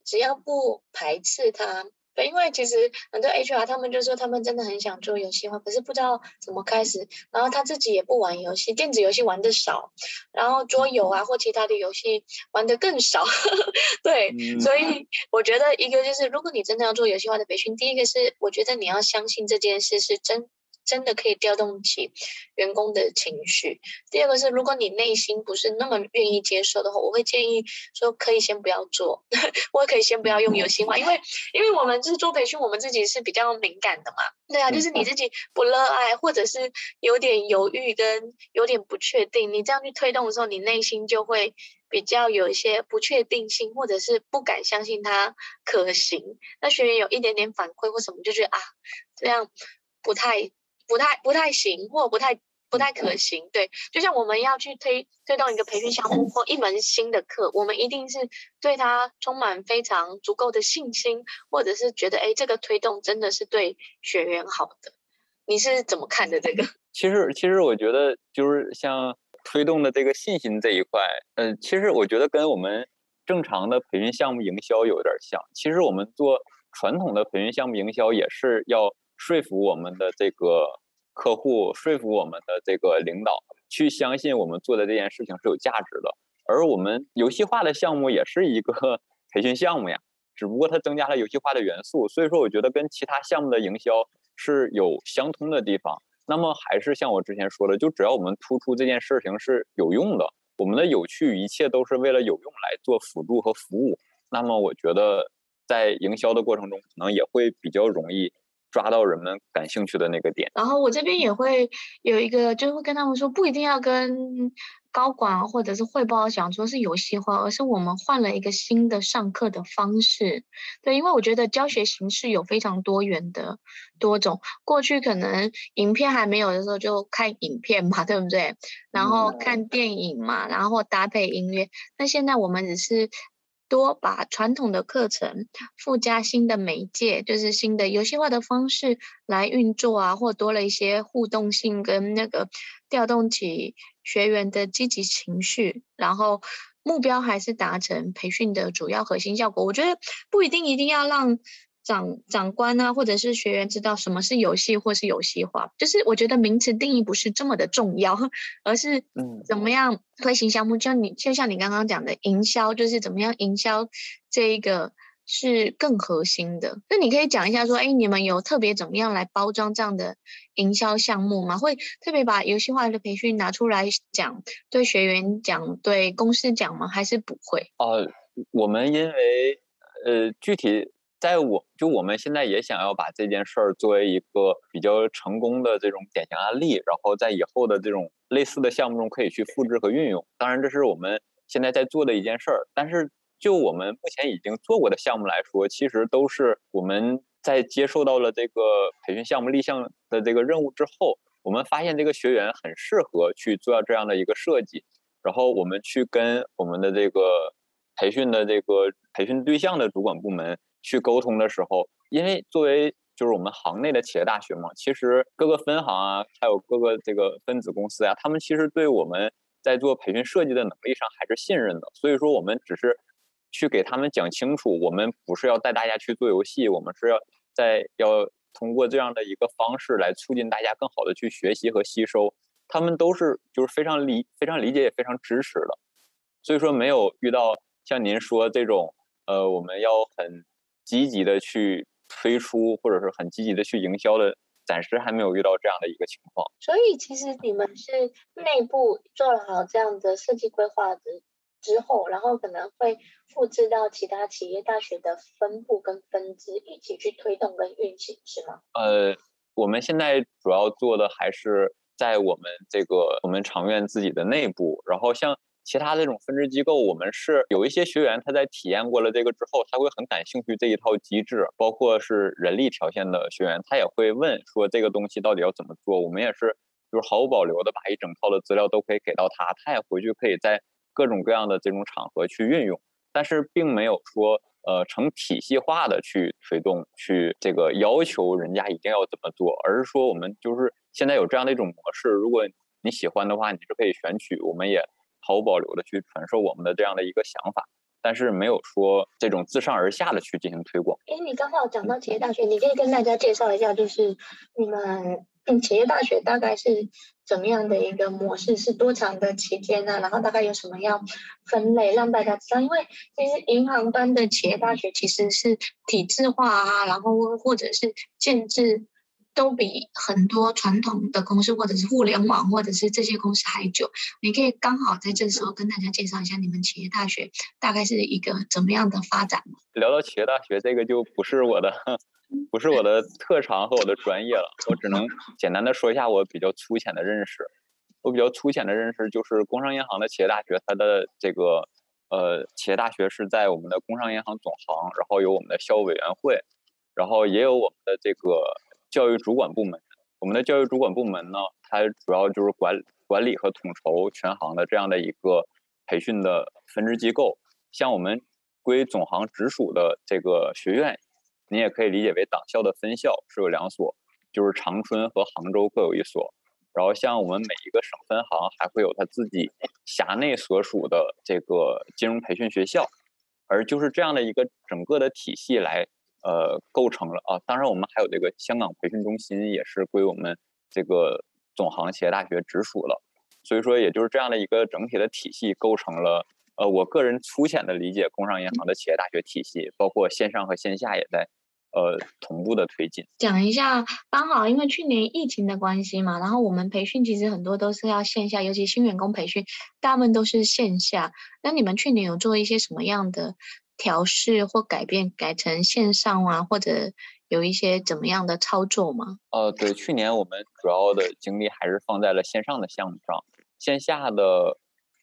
只要不排斥它。对，因为其实很多 HR 他们就说他们真的很想做游戏化，可是不知道怎么开始。然后他自己也不玩游戏，电子游戏玩的少，然后桌游啊或其他的游戏玩的更少。对，嗯、所以我觉得一个就是，如果你真的要做游戏化的培训，第一个是我觉得你要相信这件事是真。真的可以调动起员工的情绪。第二个是，如果你内心不是那么愿意接受的话，我会建议说可以先不要做，我可以先不要用有心话，因为因为我们就是做培训，我们自己是比较敏感的嘛。对啊，就是你自己不热爱，或者是有点犹豫跟有点不确定，你这样去推动的时候，你内心就会比较有一些不确定性，或者是不敢相信它可行。那学员有一点点反馈或什么，就觉得啊，这样不太。不太不太行，或不太不太可行。对，就像我们要去推推动一个培训项目或一门新的课，我们一定是对它充满非常足够的信心，或者是觉得哎，这个推动真的是对学员好的。你是怎么看的这个？其实，其实我觉得就是像推动的这个信心这一块，嗯、呃，其实我觉得跟我们正常的培训项目营销有点像。其实我们做传统的培训项目营销也是要。说服我们的这个客户，说服我们的这个领导，去相信我们做的这件事情是有价值的。而我们游戏化的项目也是一个 培训项目呀，只不过它增加了游戏化的元素。所以说，我觉得跟其他项目的营销是有相通的地方。那么还是像我之前说的，就只要我们突出这件事情是有用的，我们的有趣一切都是为了有用来做辅助和服务。那么我觉得在营销的过程中，可能也会比较容易。抓到人们感兴趣的那个点，然后我这边也会有一个，就会跟他们说，不一定要跟高管或者是汇报讲说是游戏化，而是我们换了一个新的上课的方式。对，因为我觉得教学形式有非常多元的多种，过去可能影片还没有的时候就看影片嘛，对不对？然后看电影嘛，然后搭配音乐。那现在我们只是。多把传统的课程附加新的媒介，就是新的游戏化的方式来运作啊，或多了一些互动性跟那个调动起学员的积极情绪，然后目标还是达成培训的主要核心效果。我觉得不一定一定要让。长长官啊，或者是学员知道什么是游戏或是游戏化，就是我觉得名词定义不是这么的重要，而是怎么样推行项目。就你就像你刚刚讲的营销，就是怎么样营销这一个是更核心的。那你可以讲一下说，哎，你们有特别怎么样来包装这样的营销项目吗？会特别把游戏化的培训拿出来讲，对学员讲，对公司讲吗？还是不会？呃，我们因为呃具体。在我就我们现在也想要把这件事儿作为一个比较成功的这种典型案例，然后在以后的这种类似的项目中可以去复制和运用。当然，这是我们现在在做的一件事儿。但是就我们目前已经做过的项目来说，其实都是我们在接受到了这个培训项目立项的这个任务之后，我们发现这个学员很适合去做这样的一个设计，然后我们去跟我们的这个培训的这个培训对象的主管部门。去沟通的时候，因为作为就是我们行内的企业大学嘛，其实各个分行啊，还有各个这个分子公司啊，他们其实对我们在做培训设计的能力上还是信任的。所以说，我们只是去给他们讲清楚，我们不是要带大家去做游戏，我们是要在要通过这样的一个方式来促进大家更好的去学习和吸收。他们都是就是非常理非常理解也非常支持的。所以说，没有遇到像您说这种呃，我们要很。积极的去推出，或者是很积极的去营销的暂时还没有遇到这样的一个情况。所以其实你们是内部做了好这样的设计规划的之后，然后可能会复制到其他企业大学的分部跟分支一起去推动跟运行，是吗？呃，我们现在主要做的还是在我们这个我们长院自己的内部，然后像。其他这种分支机构，我们是有一些学员，他在体验过了这个之后，他会很感兴趣这一套机制，包括是人力条线的学员，他也会问说这个东西到底要怎么做。我们也是就是毫无保留的把一整套的资料都可以给到他，他也回去可以在各种各样的这种场合去运用，但是并没有说呃成体系化的去推动，去这个要求人家一定要怎么做，而是说我们就是现在有这样的一种模式，如果你喜欢的话，你是可以选取，我们也。毫无保留的去传授我们的这样的一个想法，但是没有说这种自上而下的去进行推广。诶，你刚好讲到企业大学，你可以跟大家介绍一下，就是你们企业大学大概是怎么样的一个模式，是多长的期间呢？然后大概有什么样分类，让大家知道。因为其实银行端的企业大学其实是体制化啊，然后或者是建制。都比很多传统的公司，或者是互联网，或者是这些公司还久。你可以刚好在这时候跟大家介绍一下你们企业大学大概是一个怎么样的发展？聊到企业大学，这个就不是我的，不是我的特长和我的专业了。我只能简单的说一下我比较粗浅的认识。我比较粗浅的认识就是，工商银行的企业大学，它的这个呃企业大学是在我们的工商银行总行，然后有我们的校务委员会，然后也有我们的这个。教育主管部门，我们的教育主管部门呢，它主要就是管管理和统筹全行的这样的一个培训的分支机构。像我们归总行直属的这个学院，你也可以理解为党校的分校是有两所，就是长春和杭州各有一所。然后像我们每一个省分行还会有他自己辖内所属的这个金融培训学校，而就是这样的一个整个的体系来。呃，构成了啊，当然我们还有这个香港培训中心也是归我们这个总行企业大学直属了，所以说也就是这样的一个整体的体系构成了，呃，我个人粗浅的理解，工商银行的企业大学体系，包括线上和线下也在呃同步的推进。讲一下，刚好因为去年疫情的关系嘛，然后我们培训其实很多都是要线下，尤其新员工培训，大部分都是线下。那你们去年有做一些什么样的？调试或改变，改成线上啊，或者有一些怎么样的操作吗？呃，对，去年我们主要的精力还是放在了线上的项目上，线下的，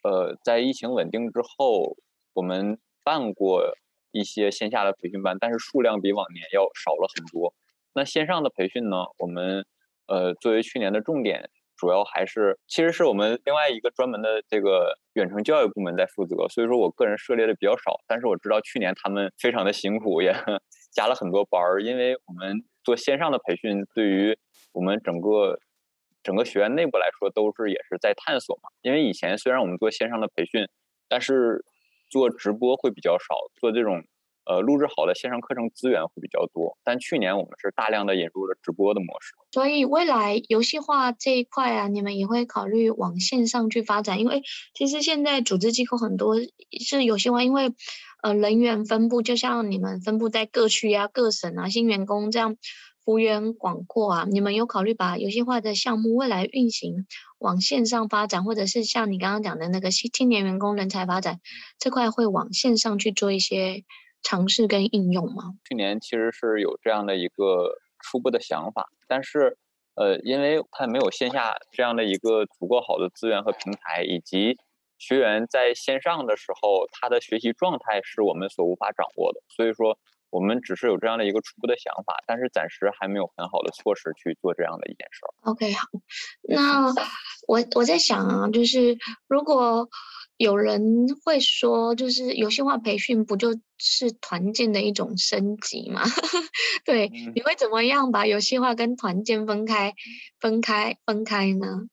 呃，在疫情稳定之后，我们办过一些线下的培训班，但是数量比往年要少了很多。那线上的培训呢，我们呃作为去年的重点。主要还是，其实是我们另外一个专门的这个远程教育部门在负责，所以说我个人涉猎的比较少。但是我知道去年他们非常的辛苦，也 加了很多班儿，因为我们做线上的培训，对于我们整个整个学院内部来说，都是也是在探索嘛。因为以前虽然我们做线上的培训，但是做直播会比较少，做这种。呃，录制好的线上课程资源会比较多，但去年我们是大量的引入了直播的模式。所以未来游戏化这一块啊，你们也会考虑往线上去发展，因为其实现在组织机构很多是游戏化，因为呃人员分布，就像你们分布在各区啊、各省啊，新员工这样幅员广阔啊，你们有考虑把游戏化的项目未来运行往线上发展，或者是像你刚刚讲的那个新青年员工人才发展这块会往线上去做一些。尝试跟应用吗？去年其实是有这样的一个初步的想法，但是，呃，因为它没有线下这样的一个足够好的资源和平台，以及学员在线上的时候，他的学习状态是我们所无法掌握的，所以说我们只是有这样的一个初步的想法，但是暂时还没有很好的措施去做这样的一件事儿。OK，好，那我我在想啊，就是如果。有人会说，就是游戏化培训不就是团建的一种升级吗？对，你会怎么样把游戏化跟团建分开、分开、分开呢？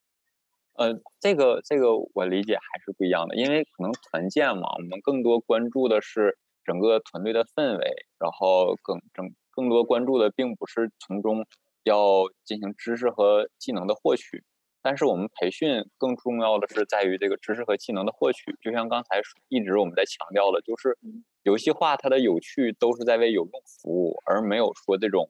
呃，这个这个我理解还是不一样的，因为可能团建嘛，我们更多关注的是整个团队的氛围，然后更整更多关注的并不是从中要进行知识和技能的获取。但是我们培训更重要的是在于这个知识和技能的获取，就像刚才一直我们在强调的，就是游戏化它的有趣都是在为有用服务，而没有说这种，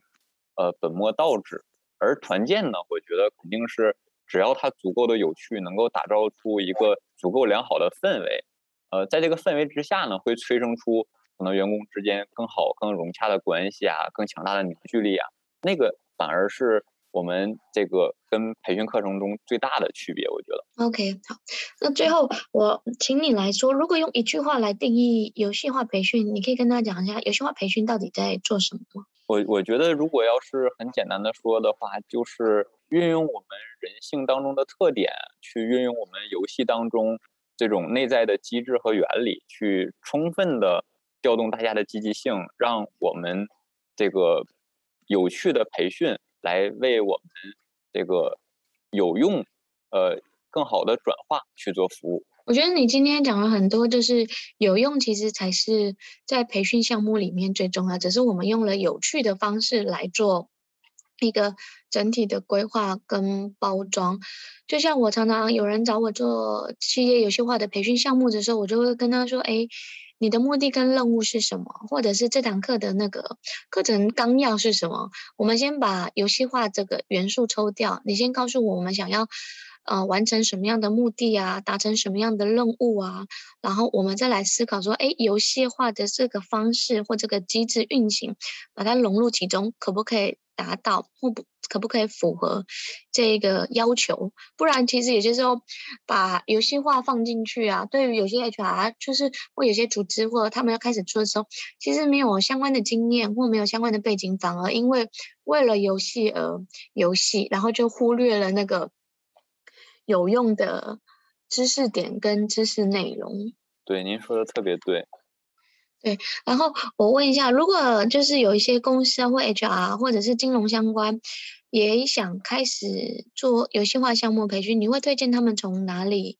呃本末倒置。而团建呢，我觉得肯定是只要它足够的有趣，能够打造出一个足够良好的氛围，呃，在这个氛围之下呢，会催生出可能员工之间更好、更融洽的关系啊，更强大的凝聚力啊，那个反而是。我们这个跟培训课程中最大的区别，我觉得。OK，好，那最后我请你来说，如果用一句话来定义游戏化培训，你可以跟大家讲一下游戏化培训到底在做什么吗？我我觉得，如果要是很简单的说的话，就是运用我们人性当中的特点，去运用我们游戏当中这种内在的机制和原理，去充分的调动大家的积极性，让我们这个有趣的培训。来为我们这个有用，呃，更好的转化去做服务。我觉得你今天讲了很多，就是有用，其实才是在培训项目里面最重要。只是我们用了有趣的方式来做一个整体的规划跟包装。就像我常常有人找我做企业游戏化的培训项目的时候，我就会跟他说：“哎。”你的目的跟任务是什么？或者是这堂课的那个课程纲要是什么？我们先把游戏化这个元素抽掉，你先告诉我，我们想要呃完成什么样的目的啊，达成什么样的任务啊，然后我们再来思考说，哎，游戏化的这个方式或这个机制运行，把它融入其中，可不可以达到或不？可不可以符合这个要求？不然，其实有些时候把游戏化放进去啊，对于有些 HR 就是或有些组织或者他们要开始做的时候，其实没有相关的经验或没有相关的背景，反而因为为了游戏而游戏，然后就忽略了那个有用的知识点跟知识内容。对，您说的特别对。对，然后我问一下，如果就是有一些公司啊，或 HR 或者是金融相关，也想开始做游戏化项目培训，你会推荐他们从哪里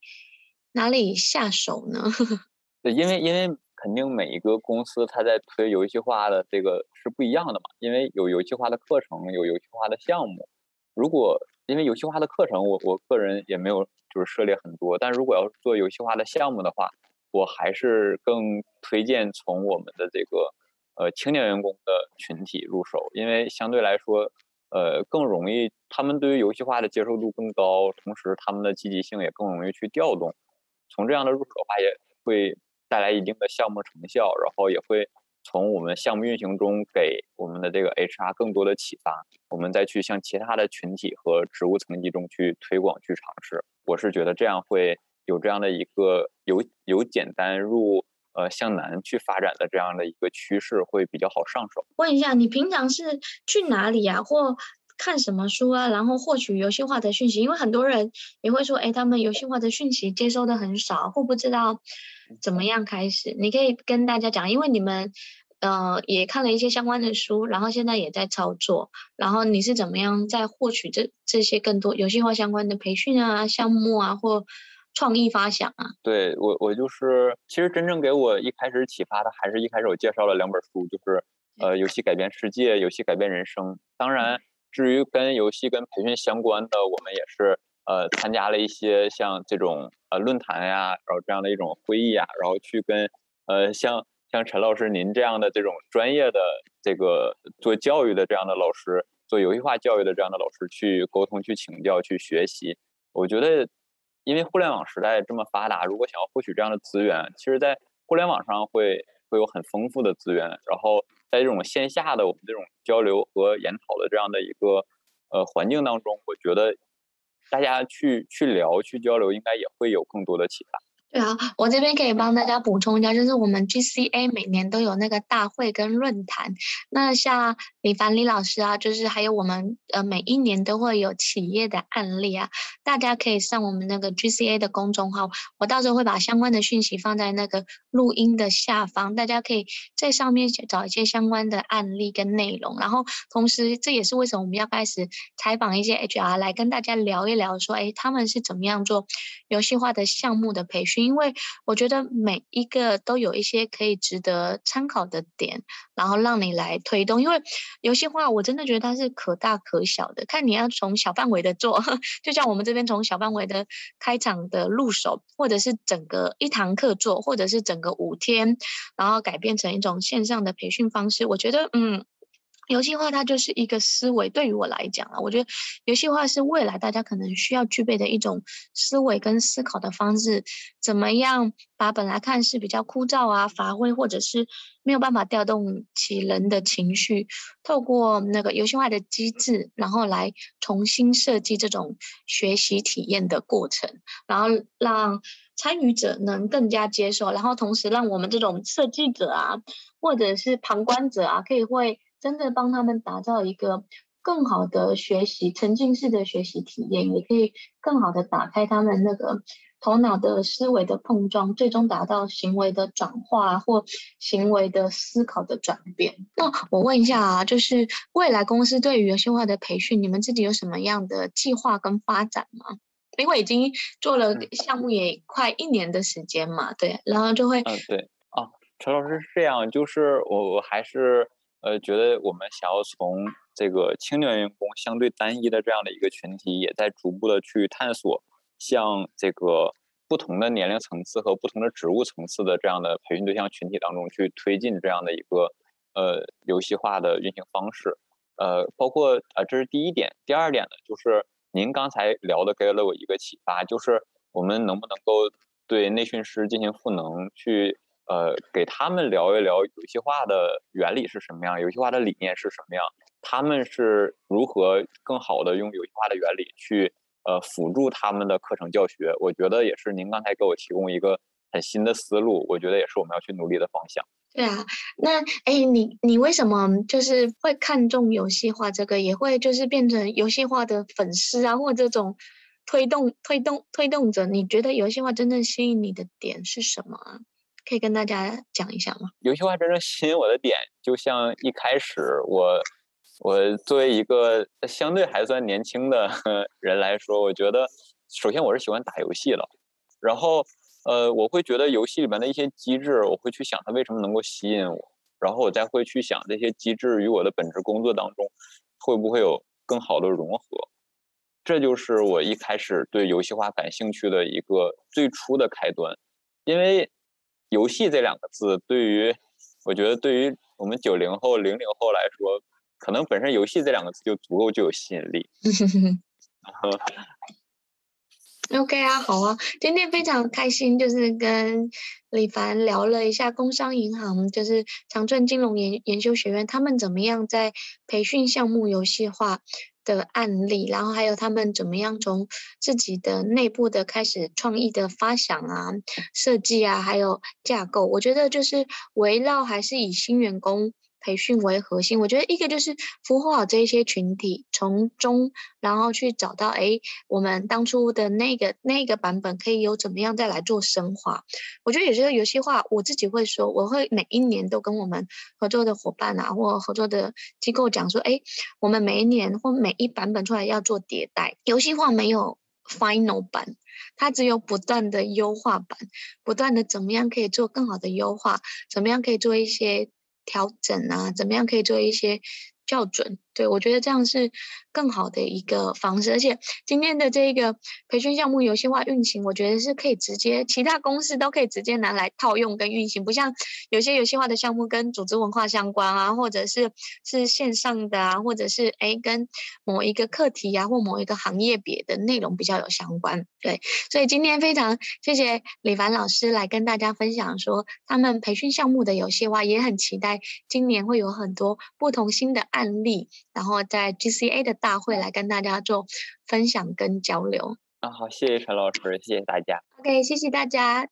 哪里下手呢？对，因为因为肯定每一个公司它在推游戏化的这个是不一样的嘛，因为有游戏化的课程，有游戏化的项目。如果因为游戏化的课程，我我个人也没有就是涉猎很多，但如果要做游戏化的项目的话。我还是更推荐从我们的这个呃青年员工的群体入手，因为相对来说，呃更容易，他们对于游戏化的接受度更高，同时他们的积极性也更容易去调动。从这样的入手的话，也会带来一定的项目成效，然后也会从我们项目运行中给我们的这个 HR 更多的启发，我们再去向其他的群体和职务层级中去推广去尝试。我是觉得这样会。有这样的一个由由简单入呃向难去发展的这样的一个趋势，会比较好上手。问一下，你平常是去哪里呀，或看什么书啊，然后获取游戏化的讯息？因为很多人也会说，哎，他们游戏化的讯息接收的很少，或不知道怎么样开始。你可以跟大家讲，因为你们呃也看了一些相关的书，然后现在也在操作，然后你是怎么样在获取这这些更多游戏化相关的培训啊、项目啊，或创意发想啊，对我我就是，其实真正给我一开始启发的，还是一开始我介绍了两本书，就是呃，游戏改变世界，游戏改变人生。当然，至于跟游戏跟培训相关的，我们也是呃参加了一些像这种呃论坛呀，然后这样的一种会议呀，然后去跟呃像像陈老师您这样的这种专业的这个做教育的这样的老师，做游戏化教育的这样的老师去沟通、去请教、去学习，我觉得。因为互联网时代这么发达，如果想要获取这样的资源，其实，在互联网上会会有很丰富的资源。然后，在这种线下的我们这种交流和研讨的这样的一个呃环境当中，我觉得大家去去聊、去交流，应该也会有更多的启发。对啊，我这边可以帮大家补充一下，就是我们 GCA 每年都有那个大会跟论坛。那像李凡李老师啊，就是还有我们呃每一年都会有企业的案例啊，大家可以上我们那个 GCA 的公众号，我到时候会把相关的讯息放在那个录音的下方，大家可以在上面找一些相关的案例跟内容。然后同时，这也是为什么我们要开始采访一些 HR 来跟大家聊一聊，说哎他们是怎么样做游戏化的项目的培训。因为我觉得每一个都有一些可以值得参考的点，然后让你来推动。因为游戏化，我真的觉得它是可大可小的，看你要从小范围的做，就像我们这边从小范围的开场的入手，或者是整个一堂课做，或者是整个五天，然后改变成一种线上的培训方式。我觉得，嗯。游戏化它就是一个思维，对于我来讲啊，我觉得游戏化是未来大家可能需要具备的一种思维跟思考的方式。怎么样把本来看似比较枯燥啊、乏味，或者是没有办法调动起人的情绪，透过那个游戏化的机制，然后来重新设计这种学习体验的过程，然后让参与者能更加接受，然后同时让我们这种设计者啊，或者是旁观者啊，可以会。真的帮他们打造一个更好的学习沉浸式的学习体验，也可以更好的打开他们那个头脑的思维的碰撞，最终达到行为的转化或行为的思考的转变。那我问一下啊，就是未来公司对于游戏化的培训，你们自己有什么样的计划跟发展吗？因为已经做了项目也快一年的时间嘛，对，然后就会嗯，对啊，陈老师是这样，就是我我还是。呃，觉得我们想要从这个青年员工相对单一的这样的一个群体，也在逐步的去探索，向这个不同的年龄层次和不同的职务层次的这样的培训对象群体当中去推进这样的一个呃游戏化的运行方式。呃，包括呃，这是第一点。第二点呢，就是您刚才聊的给了我一个启发，就是我们能不能够对内训师进行赋能去。呃，给他们聊一聊游戏化的原理是什么样，游戏化的理念是什么样，他们是如何更好的用游戏化的原理去呃辅助他们的课程教学。我觉得也是您刚才给我提供一个很新的思路，我觉得也是我们要去努力的方向。对啊，那哎，你你为什么就是会看重游戏化这个，也会就是变成游戏化的粉丝啊，或这种推动推动推动者？你觉得游戏化真正吸引你的点是什么啊？可以跟大家讲一下吗？游戏化真正吸引我的点，就像一开始我，我作为一个相对还算年轻的 人来说，我觉得首先我是喜欢打游戏的，然后呃，我会觉得游戏里面的一些机制，我会去想它为什么能够吸引我，然后我再会去想这些机制与我的本职工作当中会不会有更好的融合，这就是我一开始对游戏化感兴趣的一个最初的开端，因为。游戏这两个字，对于我觉得，对于我们九零后、零零后来说，可能本身“游戏”这两个字就足够具有吸引力。OK 啊，好啊，今天非常开心，就是跟李凡聊了一下工商银行，就是长春金融研研修学院，他们怎么样在培训项目游戏化的案例，然后还有他们怎么样从自己的内部的开始创意的发想啊、设计啊，还有架构，我觉得就是围绕还是以新员工。培训为核心，我觉得一个就是孵化好这一些群体，从中然后去找到，哎，我们当初的那个那个版本可以有怎么样再来做深化。我觉得有些游戏化，我自己会说，我会每一年都跟我们合作的伙伴啊，或合作的机构讲说，哎，我们每一年或每一版本出来要做迭代。游戏化没有 final 版，它只有不断的优化版，不断的怎么样可以做更好的优化，怎么样可以做一些。调整啊，怎么样可以做一些校准？对，我觉得这样是更好的一个方式，而且今天的这个培训项目游戏化运行，我觉得是可以直接其他公司都可以直接拿来套用跟运行，不像有些游戏化的项目跟组织文化相关啊，或者是是线上的啊，或者是诶跟某一个课题啊或某一个行业别的内容比较有相关。对，所以今天非常谢谢李凡老师来跟大家分享说他们培训项目的游戏化，也很期待今年会有很多不同新的案例。然后在 GCA 的大会来跟大家做分享跟交流。啊，好，谢谢陈老师，谢谢大家。OK，谢谢大家。